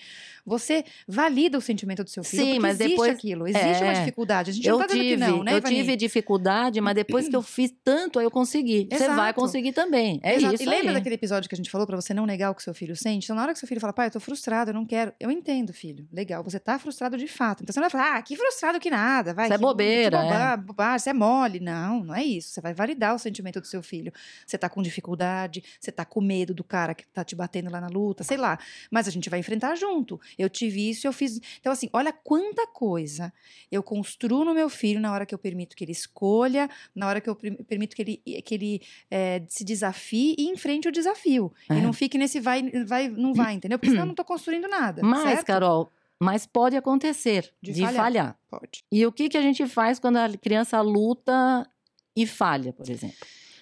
você valida o sentimento do seu filho. Sim, mas existe depois- aquilo, existe uma É. dificuldade. A gente Eu não tá dizendo tive, que não, né, eu Ivani? tive dificuldade, mas depois que eu fiz tanto, aí eu consegui. Você vai Exato. conseguir também. É Exato. isso E lembra aí. daquele episódio que a gente falou pra você não negar o que seu filho sente? Então, na hora que seu filho fala, pai, eu tô frustrado, eu não quero. Eu entendo, filho. Legal, você tá frustrado de fato. Então você não vai falar, ah, que frustrado que nada, vai. Isso é bobeira, boba, é. bobagem, isso é mole. Não, não é isso. Você vai validar o sentimento do seu filho. Você tá com dificuldade, você tá com medo do cara que tá te batendo lá na luta, sei lá. Mas a gente vai enfrentar junto. Eu tive isso, eu fiz. Então, assim, olha quanta coisa eu construo no meu filho na hora que eu permito que ele escolha, na hora que eu per- permito que ele, que ele eh, se desafie e enfrente o desafio. É. E não fique nesse vai, vai, não vai, entendeu? Porque senão eu não tô construindo nada. Mas, certo? Carol, mas pode acontecer De de, falhar. falhar. Pode. E o que, que a gente faz quando a criança luta e falha, por exemplo?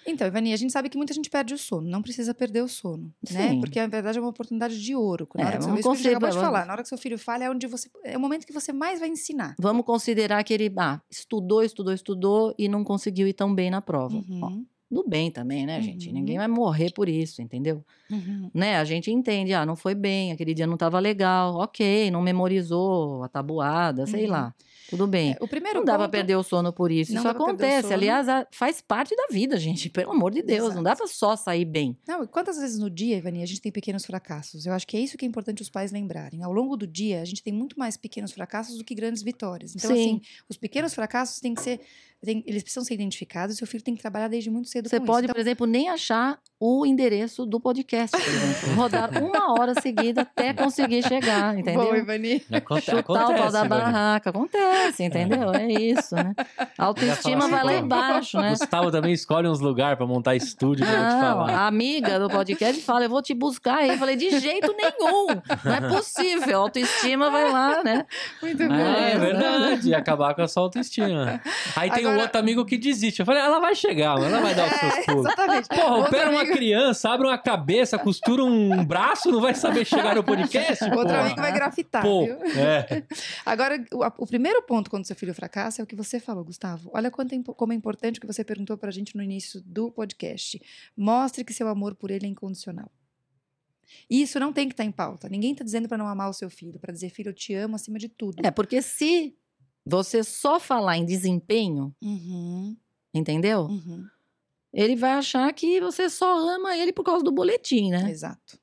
Então, Ivani, a gente sabe que muita gente perde o sono. Não precisa perder o sono, né? Sim. Porque, na verdade, é uma oportunidade de ouro. Na É, hora que seu, vamos acabou de considerar- falar. Na hora que seu filho falha, é onde você... É o momento que você mais vai ensinar. Vamos considerar que ele ah, estudou, estudou, estudou e não conseguiu ir tão bem na prova. Uhum, tudo bem também, né, gente? Uhum. Ninguém vai morrer por isso, entendeu? uhum. Né? A gente entende, ah, não foi bem, aquele dia não estava legal, ok, não memorizou a tabuada, sei Uhum. lá. Tudo bem. É, o primeiro Não dá pra ponto- perder o sono por isso. Não Isso pra acontece. Aliás, faz parte da vida, gente. Pelo amor de Deus. Não dá Exato. pra só sair bem. Não, e quantas vezes no dia, Ivani, a gente tem pequenos fracassos? Eu acho que é isso que é importante os pais lembrarem. Ao longo do dia, a gente tem muito mais pequenos fracassos do que grandes vitórias. Então, Sim. assim, os pequenos fracassos têm que ser. Tem- eles precisam ser identificados e seu filho tem que trabalhar desde muito cedo Você com pode, isso. por exemplo, nem achar o endereço do podcast, por exemplo. Rodar uma hora seguida até conseguir chegar, entendeu? Boa, Ivani. Aconte- Chutar o pau acontece, da barraca. Acontece, entendeu? É isso, né? A autoestima assim, vai lá embaixo, né? Gustavo também escolhe uns lugares pra montar estúdio pra eu te Não, falar. a amiga do podcast fala, eu vou te buscar aí. Eu falei, de jeito nenhum. Não é possível. A autoestima vai lá, né? Muito Ah, bom. é verdade, ia acabar com a sua autoestima. Aí tem um Agora- outro amigo que desiste. Eu falei, ela vai chegar, mano, ela vai dar os seus É, pulos. exatamente. Porra, opera uma amigo- criança, abre uma cabeça, costura um braço, não vai saber chegar no podcast? Outro porra. amigo vai grafitar, Pô, viu? é. Agora, o, o primeiro ponto quando seu filho fracassa é o que você falou, Gustavo. Olha quanto é como é importante o que você perguntou pra gente no início do podcast. Mostre que seu amor por ele é incondicional. Isso não tem que estar em pauta. Ninguém está dizendo para não amar o seu filho, para dizer, filho, eu te amo acima de tudo. É, porque se você só falar em desempenho, Uhum, entendeu? uhum, Ele vai achar que você só ama ele por causa do boletim, né? Exato.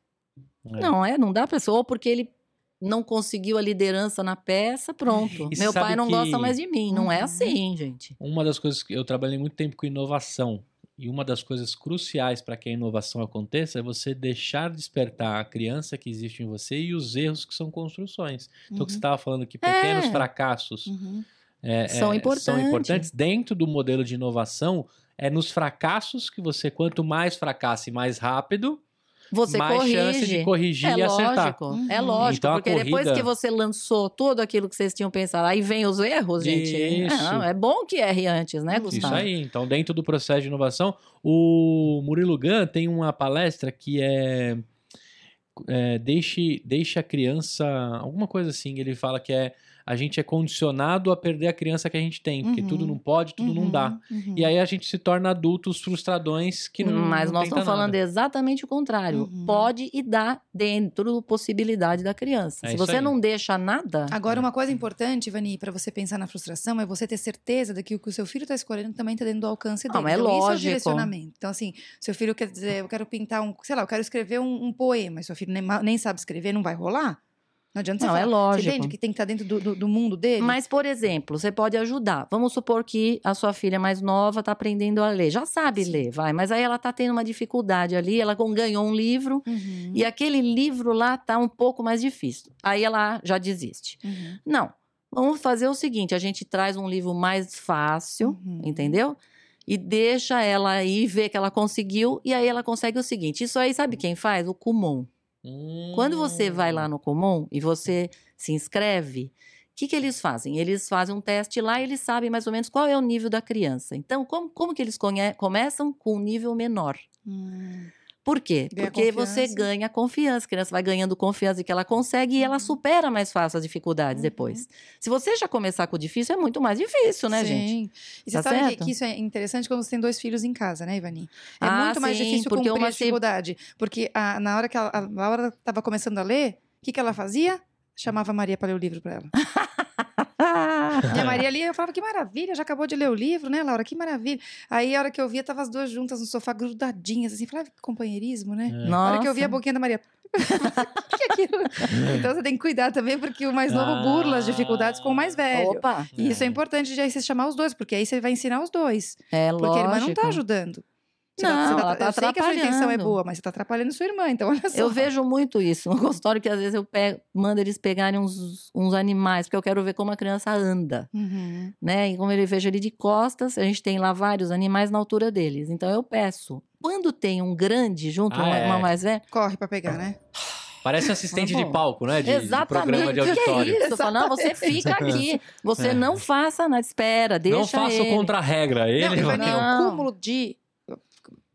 É. Não, é, não dá pra ser. Ou porque ele não conseguiu a liderança na peça, pronto. E Meu pai não que- gosta mais de mim. Não é Uhum. assim, gente. Uma das coisas que eu trabalhei muito tempo com inovação. E uma das coisas cruciais para que a inovação aconteça é você deixar despertar a criança que existe em você e os erros que são construções. Então, o que você estava falando que pequenos É. fracassos Uhum. é, São é, importantes. são importantes dentro do modelo de inovação. É nos fracassos que você, quanto mais fracasse mais rápido, Você mais corrige. chance de corrigir é e acertar. lógico, Uhum. é lógico, Então, porque depois corrida- que você lançou tudo aquilo que vocês tinham pensado, aí vem os erros, gente. Isso. É, não, é bom que erre antes, né, Gustavo? Isso aí. Então, dentro do processo de inovação, o Murilo Gun tem uma palestra que é, é deixe, deixe a criança. Alguma coisa assim. Ele fala que é a gente é condicionado a perder a criança que a gente tem, porque uhum. tudo não pode, tudo uhum. não dá. Uhum. E aí a gente se torna adultos frustradões que não. Mas não nós estamos falando exatamente o contrário. Uhum. Pode e dá dentro da possibilidade da criança. É se você aí. não deixa nada. Agora, uma coisa importante, Vani, para você pensar na frustração é você ter certeza de que o que o seu filho está escolhendo também está dentro do alcance dele. Não, é então, lógico. Isso é o direcionamento. Então, assim, seu filho quer dizer, eu quero pintar um, sei lá, eu quero escrever um, um poema, e seu filho nem, nem sabe escrever, não vai rolar? Não adianta não, você é falar. lógico. Você entende que tem que estar dentro do, do, do, mundo dele? Mas, por exemplo, você pode ajudar. Vamos supor que a sua filha mais nova está aprendendo a ler. Já sabe Sim. ler, vai. Mas aí ela está tendo uma dificuldade ali. Ela ganhou um livro uhum. e aquele livro lá está um pouco mais difícil. Aí ela já desiste. Uhum. Não. Vamos fazer o seguinte: a gente traz um livro mais fácil, uhum. entendeu? E deixa ela aí ver que ela conseguiu. E aí ela consegue o seguinte: isso aí, sabe quem faz? O Kumon. Hum. Quando você vai lá hum. no Comum e você se inscreve, o que, que eles fazem? Eles fazem um teste lá e eles sabem mais ou menos qual é o nível da criança. Então, como, como que eles começam? Com um nível menor. Hum. Por quê? Ganha Porque confiança. você ganha confiança. A criança vai ganhando confiança que ela consegue e ela uhum. supera mais fácil as dificuldades uhum. depois. Se você já começar com o difícil, é muito mais difícil, né, Sim. gente? E você tá sabe que, isso é interessante quando você tem dois filhos em casa, né, Ivani? É ah, muito mais sim, difícil cumprir uma a dificuldade. Porque a, na hora que a, a Laura estava começando a ler, o que, que ela fazia? Chamava a Maria para ler o livro para ela. e a Maria ali, eu falava, que maravilha, já acabou de ler o livro, né, Laura? Que maravilha. Aí, a hora que eu via, tava as duas juntas no sofá, grudadinhas, assim, falava, que companheirismo, né? É. A hora que eu via a boquinha da Maria. que é aquilo? então você tem que cuidar também, porque o mais novo ah, burla as dificuldades com o mais velho. Opa! E isso é importante de aí você chamar os dois, porque aí você vai ensinar os dois. É, porque lógico. a irmã não tá ajudando. Você não, tá, ela tá eu sei que a sua intenção é boa, mas você tá atrapalhando sua irmã, então olha só. Eu vejo muito isso no consultório, que às vezes eu pego, mando eles pegarem uns, uns animais, porque eu quero ver como a criança anda, uhum. né? E como ele vejo ele de costas, a gente tem lá vários animais na altura deles. Então eu peço, quando tem um grande junto, ah, uma, é. uma mais velha... Corre para pegar, né? Parece assistente de palco, né? De, Exatamente. de programa de auditório. Que é isso? Falo, não, você fica aqui. Você é. não faça na espera, deixa Não faça ele. contra a regra. Ele não, vai... Não. O cúmulo de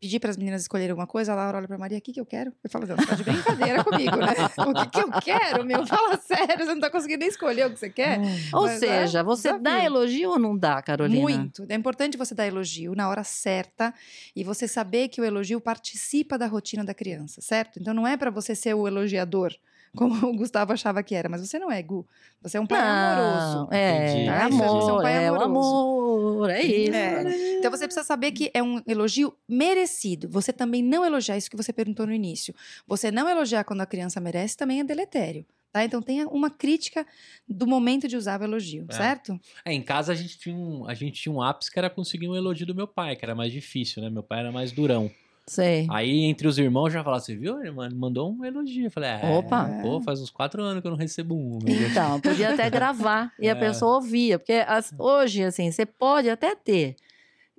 pedir para as meninas escolherem alguma coisa, a Laura olha para Maria, o que, que eu quero? Eu falo, não, você tá de brincadeira comigo, né? O que, que eu quero, meu? Fala sério, você não tá conseguindo nem escolher o que você quer. Hum. Ou é seja, é, você desafio. dá elogio ou não dá, Carolina? Muito. É importante você dar elogio na hora certa e você saber que o elogio participa da rotina da criança, certo? Então não é para você ser o elogiador como o Gustavo achava que era, mas você não é, Gu. Você é um pai não, amoroso. É, é amor, você é um pai é amoroso. amor, é isso. É. Então você precisa saber que é um elogio merecido. Você também não elogiar isso que você perguntou no início. Você não elogiar quando a criança merece também é deletério. Tá? Então tenha uma crítica do momento de usar o elogio, é. certo? É, em casa a gente, tinha um, a gente tinha um ápice que era conseguir um elogio do meu pai, que era mais difícil, né? Meu pai era mais durão. Sei. Aí entre os irmãos já falaram assim, viu, irmã? Mandou um elogio. Eu falei, é, Opa. pô, faz uns quatro anos que eu não recebo um. Então, podia até gravar e é. a pessoa ouvia. Porque as, hoje, assim, você pode até ter.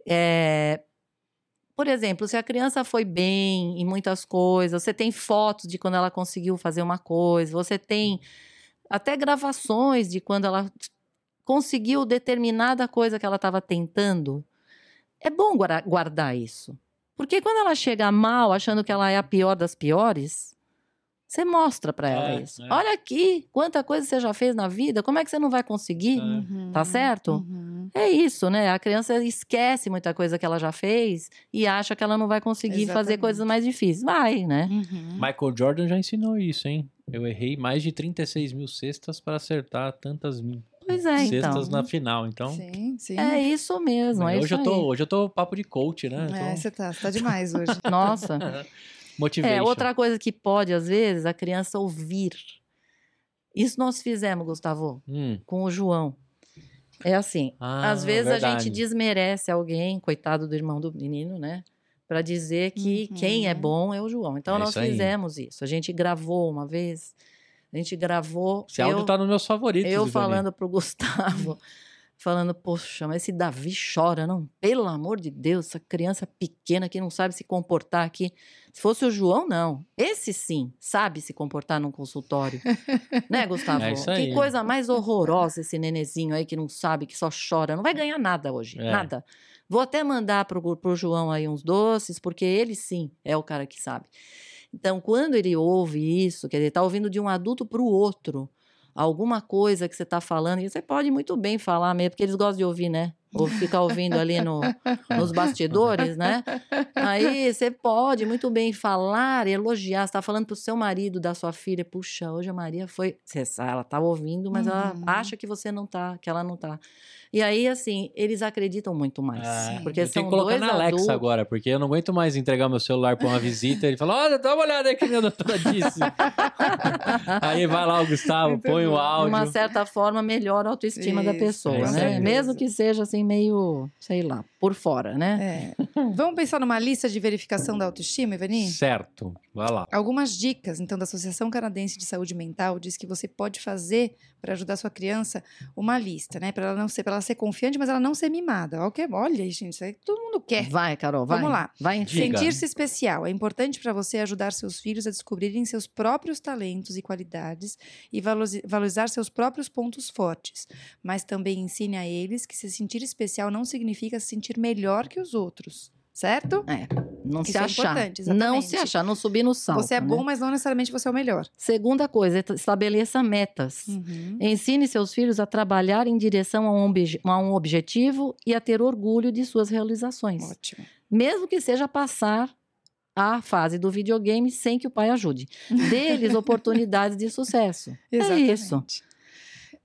É, por exemplo, se a criança foi bem em muitas coisas, você tem fotos de quando ela conseguiu fazer uma coisa, você tem até gravações de quando ela conseguiu determinada coisa que ela estava tentando. É bom guardar isso. Porque quando ela chega mal, achando que ela é a pior das piores, você mostra para ela é, isso. É. Olha aqui, quanta coisa você já fez na vida, como é que você não vai conseguir? É. Uhum, tá certo? Uhum. É isso, né? A criança esquece muita coisa que ela já fez e acha que ela não vai conseguir Exatamente. fazer coisas mais difíceis. Vai, né? Uhum. Michael Jordan já ensinou isso, hein? Eu errei mais de 36 mil cestas para acertar tantas mil. Pois é, cestas então. na final, então. Sim, sim. É isso mesmo, é hoje isso eu tô, aí. Hoje eu tô papo de coach, né? É, tô... você tá, você tá demais hoje. Nossa. Motivation. É, outra coisa que pode, às vezes, a criança ouvir. Isso nós fizemos, Gustavo, hum. com o João. É assim, ah, às vezes verdade. a gente desmerece alguém, coitado do irmão do menino, né? Para dizer que uhum. quem é bom é o João. Então é nós fizemos isso. A gente gravou uma vez a gente gravou. Esse áudio tá nos meus favoritos. Eu falando pro Gustavo, falando, poxa, mas esse Davi chora, não? Pelo amor de Deus, essa criança pequena que não sabe se comportar aqui. Se fosse o João, não. Esse sim sabe se comportar num consultório. né, Gustavo? É isso aí. Que coisa mais horrorosa esse nenezinho aí que não sabe, que só chora. Não vai ganhar nada hoje. É. Nada. Vou até mandar pro, pro João aí uns doces, porque ele sim é o cara que sabe. Então, quando ele ouve isso, quer dizer, está ouvindo de um adulto para o outro. alguma coisa que você está falando, e você pode muito bem falar mesmo, porque eles gostam de ouvir, né? Ou ficar ouvindo ali no, nos bastidores, né? Aí você pode muito bem falar, elogiar. Você está falando para o seu marido da sua filha, puxa, hoje a Maria foi. Ela está ouvindo, mas uhum. ela acha que você não tá, que ela não tá. E aí, assim, eles acreditam muito mais. É, porque eu são tenho que colocar na Alexa adultos. agora, porque eu não aguento mais entregar meu celular para uma visita. Ele fala: Olha, dá uma olhada aí que a doutora disse. aí vai lá o Gustavo, põe o áudio. De uma certa forma, melhora a autoestima Isso, da pessoa, é né? Mesmo que seja assim, meio, sei lá, por fora, né? É. Vamos pensar numa lista de verificação da autoestima, Ivani? Certo, vai lá. Algumas dicas, então, da Associação Canadense de Saúde Mental diz que você pode fazer para ajudar sua criança uma lista, né? Para ela não ser, para ela ser confiante, mas ela não ser mimada. Olha, olha gente, isso aí todo mundo quer. Vai, Carol, vai. Vamos lá. Vai, Sentir-se especial. É importante para você ajudar seus filhos a descobrirem seus próprios talentos e qualidades e valorizar seus próprios pontos fortes. Mas também ensine a eles que se sentir especial não significa se sentir melhor que os outros certo? É. Não Isso se é achar. Não se achar, não subir no salto. Você é bom, né? mas não necessariamente você é o melhor. Segunda coisa, estabeleça metas. Uhum. Ensine seus filhos a trabalhar em direção a um, a um objetivo e a ter orgulho de suas realizações. Ótimo. Mesmo que seja passar a fase do videogame sem que o pai ajude. Dê-lhes oportunidades de sucesso. Exatamente. É isso.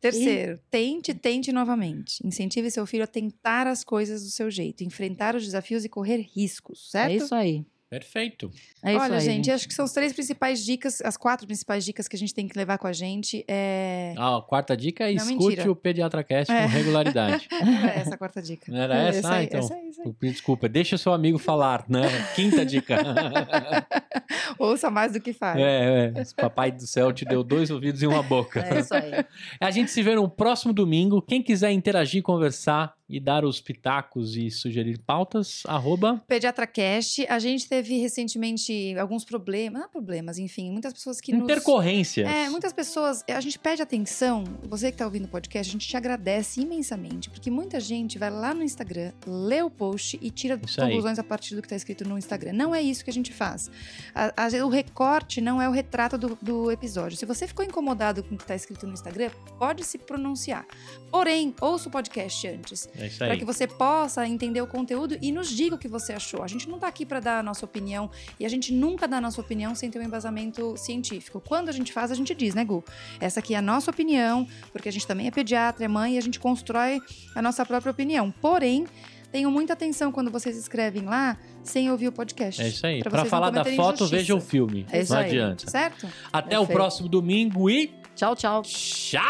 Terceiro, e... tente, tente novamente. Incentive seu filho a tentar as coisas do seu jeito, enfrentar os desafios e correr riscos, certo? É isso aí. Perfeito. É Olha, aí, gente, acho que são as três principais dicas, as quatro principais dicas que a gente tem que levar com a gente. É... Ah, a quarta dica é Não, escute mentira. o PediatraCast é. com regularidade. Era essa a quarta dica. Não era essa? essa ah, aí, então. Essa aí, essa aí. Desculpa, deixa o seu amigo falar, né? Quinta dica. Ouça mais do que faz. É, é. Papai do céu te deu dois ouvidos e uma boca. É isso aí. A gente se vê no próximo domingo. Quem quiser interagir, conversar, e dar os pitacos e sugerir pautas, arroba... PediatraCast. A gente teve recentemente alguns problemas, não problemas, enfim, muitas pessoas que Intercorrências. Nos... É, muitas pessoas... A gente pede atenção, você que está ouvindo o podcast, a gente te agradece imensamente, porque muita gente vai lá no Instagram, lê o post e tira isso conclusões aí. a partir do que está escrito no Instagram. Não é isso que a gente faz. A, a, o recorte não é o retrato do, do episódio. Se você ficou incomodado com o que está escrito no Instagram, pode se pronunciar. Porém, ouça o podcast antes. É para que você possa entender o conteúdo e nos diga o que você achou. A gente não está aqui para dar a nossa opinião e a gente nunca dá a nossa opinião sem ter um embasamento científico. Quando a gente faz, a gente diz, né, Gu? Essa aqui é a nossa opinião, porque a gente também é pediatra, é mãe e a gente constrói a nossa própria opinião. Porém, Tenham muita atenção quando vocês escrevem lá sem ouvir o podcast. É isso aí. Para falar da foto, veja o filme. É isso não aí. adianta. Certo? Até Perfeito. o próximo domingo e. Tchau, tchau. Tchau!